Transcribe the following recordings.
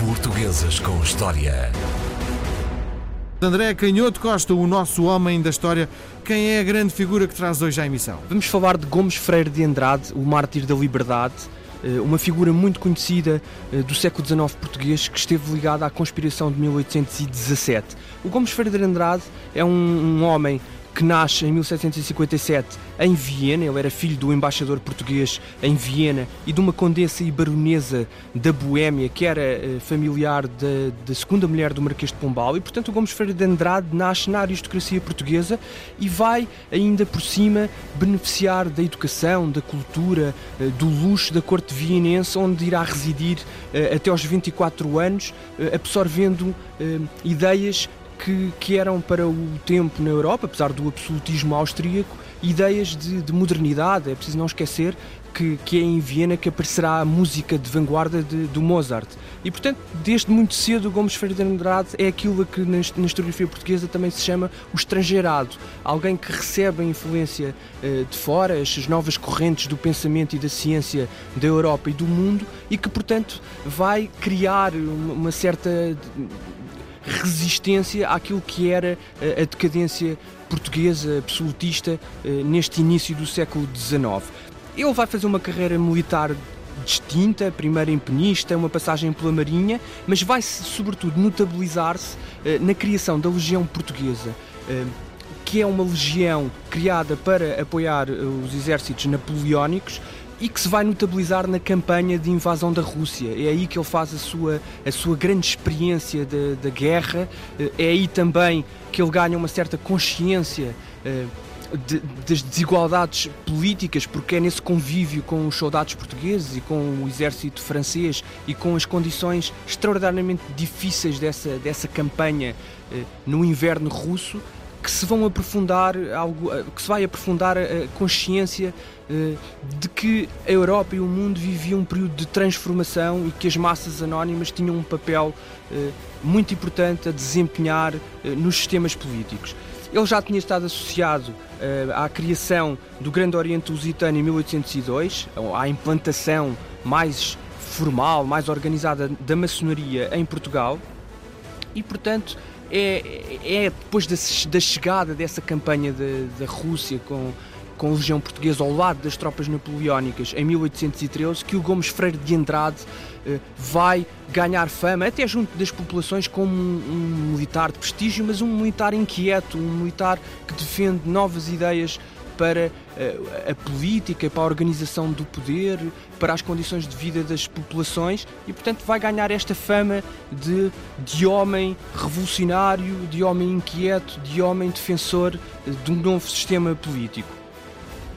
Portuguesas com História. André Canhoto Costa, o nosso homem da história, quem é a grande figura que traz hoje à emissão? Vamos falar de Gomes Freire de Andrade, o mártir da liberdade, eh, uma figura muito conhecida eh, do século XIX português que esteve ligada à conspiração de 1817. O Gomes Freire de Andrade é um, um homem que nasce em 1757 em Viena. Ele era filho do embaixador português em Viena e de uma condessa e baronesa da Boémia, que era uh, familiar da, da, segunda mulher do Marquês de Pombal. E, portanto, o Gomes Freire de Andrade nasce na aristocracia portuguesa e vai, ainda por cima, beneficiar da educação, da cultura, uh, do luxo da corte vienense, onde irá residir uh, até aos 24 anos, absorvendo ideias que, que eram para o tempo na Europa, apesar do absolutismo austríaco, ideias de, de modernidade. É preciso não esquecer que, que, é em Viena que aparecerá a música de vanguarda de, do Mozart. E, portanto, desde muito cedo, Gomes Freire de Andrade é aquilo que na, na, historiografia portuguesa também se chama o estrangeirado. Alguém que recebe a influência uh, de fora, as novas correntes do pensamento e da ciência da Europa e do mundo e que, portanto, vai criar uma, uma certa resistência àquilo que era a decadência portuguesa absolutista eh, neste início do século XIX. Ele vai fazer uma carreira militar distinta, primeiro em penista, uma passagem pela Marinha, mas vai sobretudo notabilizar-se eh, na criação da Legião Portuguesa eh, que é uma legião criada para apoiar os exércitos napoleónicos, e que se vai notabilizar na campanha de invasão da Rússia. É aí que ele faz a sua, a sua grande experiência da guerra, é aí também que ele ganha uma certa consciência. Uh, de, das desigualdades políticas, porque é nesse convívio com os soldados portugueses e com o exército francês e com as condições extraordinariamente difíceis dessa, dessa campanha eh, no inverno russo que se vão aprofundar algo, eh, que se vai aprofundar a consciência eh, de que a Europa e o mundo viviam um período de transformação e que as massas anónimas tinham um papel eh, muito importante a desempenhar nos sistemas políticos. Ele já tinha estado associado à criação do Grande Oriente Lusitano em 1802, à implantação mais formal, mais organizada da maçonaria em Portugal, e portanto é, é depois da, da chegada dessa campanha da Rússia com, com a Legião Portuguesa ao lado das tropas napoleónicas em 1813 que o Gomes Freire de Andrade eh, vai ganhar fama, até junto das populações, como um, um militar de prestígio, mas um militar inquieto, um militar que defende novas ideias para a, a política, para a organização do poder, para as condições de vida das populações e, portanto, vai ganhar esta fama de, de homem revolucionário, de homem inquieto, de homem defensor de um novo sistema político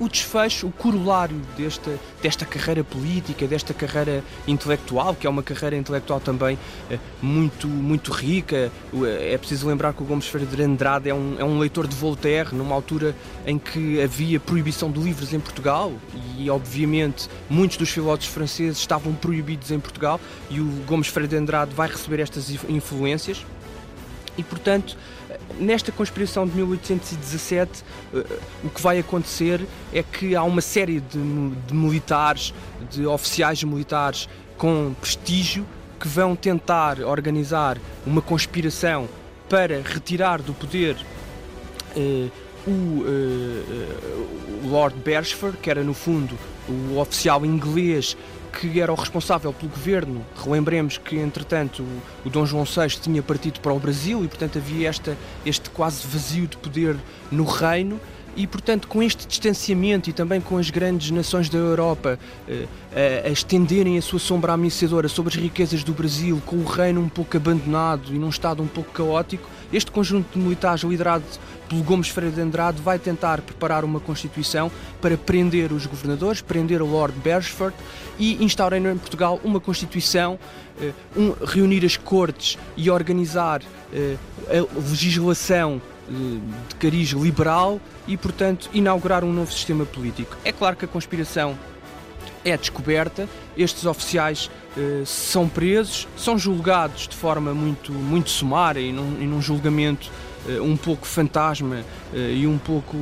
o desfecho, o corolário desta, desta carreira política, desta carreira intelectual, que é uma carreira intelectual também eh, muito, muito rica. É preciso lembrar que o Gomes Ferreira de Andrade é um, é um leitor de Voltaire, numa altura em que havia proibição de livros em Portugal e, obviamente, muitos dos filósofos franceses estavam proibidos em Portugal e o Gomes Ferreira de Andrade vai receber estas influências. E, portanto, nesta conspiração de 1817, eh, o que vai acontecer é que há uma série de, de militares, de oficiais militares com prestígio, que vão tentar organizar uma conspiração para retirar do poder eh, o, eh, o Lord Beresford, que era no fundo o oficial inglês que era o responsável pelo governo. Relembremos que, entretanto, o, Dom João VI tinha partido para o Brasil e, portanto, havia esta, este quase vazio de poder no reino. E, portanto, com este distanciamento e também com as grandes nações da Europa eh, a, a, estenderem a sua sombra ameaçadora sobre as riquezas do Brasil, com o reino um pouco abandonado e num estado um pouco caótico, este conjunto de militares liderado pelo Gomes Freire de Andrade vai tentar preparar uma Constituição para prender os governadores, prender o Lord Beresford e instaurar em Portugal uma Constituição, eh, um, reunir as cortes e organizar uh, a legislação de cariz liberal e, portanto, inaugurar um novo sistema político. É claro que a conspiração é descoberta, estes oficiais uh, são presos, são julgados de forma muito, muito sumária e num, e num julgamento uh, um pouco fantasma uh, e um pouco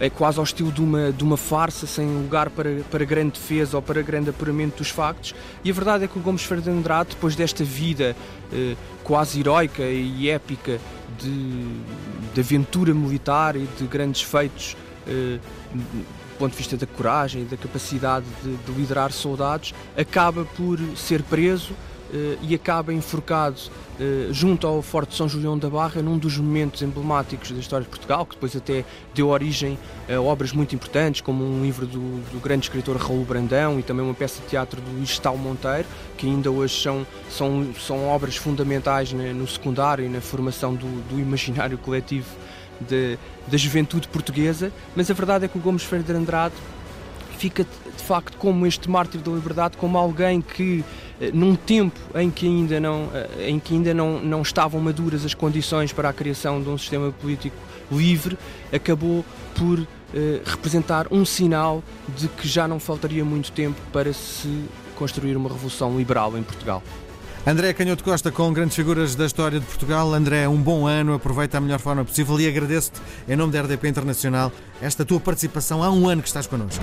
é quase ao estilo de uma, de uma farsa, sem lugar para, para grande defesa ou para grande apuramento dos factos. E a verdade é que o Gomes Ferreira de Andrade, depois desta vida quase heroica e épica de, de aventura militar e de grandes feitos do ponto de vista da coragem e da capacidade de, de liderar soldados, acaba por ser preso e acaba enforcado uh, junto ao Forte São Julião da Barra, num dos momentos emblemáticos da história de Portugal, que depois até deu origem a obras muito importantes, como um livro do, do grande escritor Raul Brandão e também uma peça de teatro do Luís Tal Monteiro, que ainda hoje são, são, são obras fundamentais no secundário e na formação do, do imaginário coletivo de, da juventude portuguesa, mas a verdade é que o Gomes Ferreira de Andrade fica de facto como este mártir da liberdade, como alguém que eh, num tempo em que ainda não eh, em que ainda não, não estavam maduras as condições para a criação de um sistema político livre, acabou por eh, representar um sinal de que já não faltaria muito tempo para se construir uma revolução liberal em Portugal. André Canhoto Costa, com grandes figuras da história de Portugal. André, um bom ano, aproveita a melhor forma possível e agradeço-te, em nome da RDP Internacional, esta tua participação. Há um ano que estás connosco.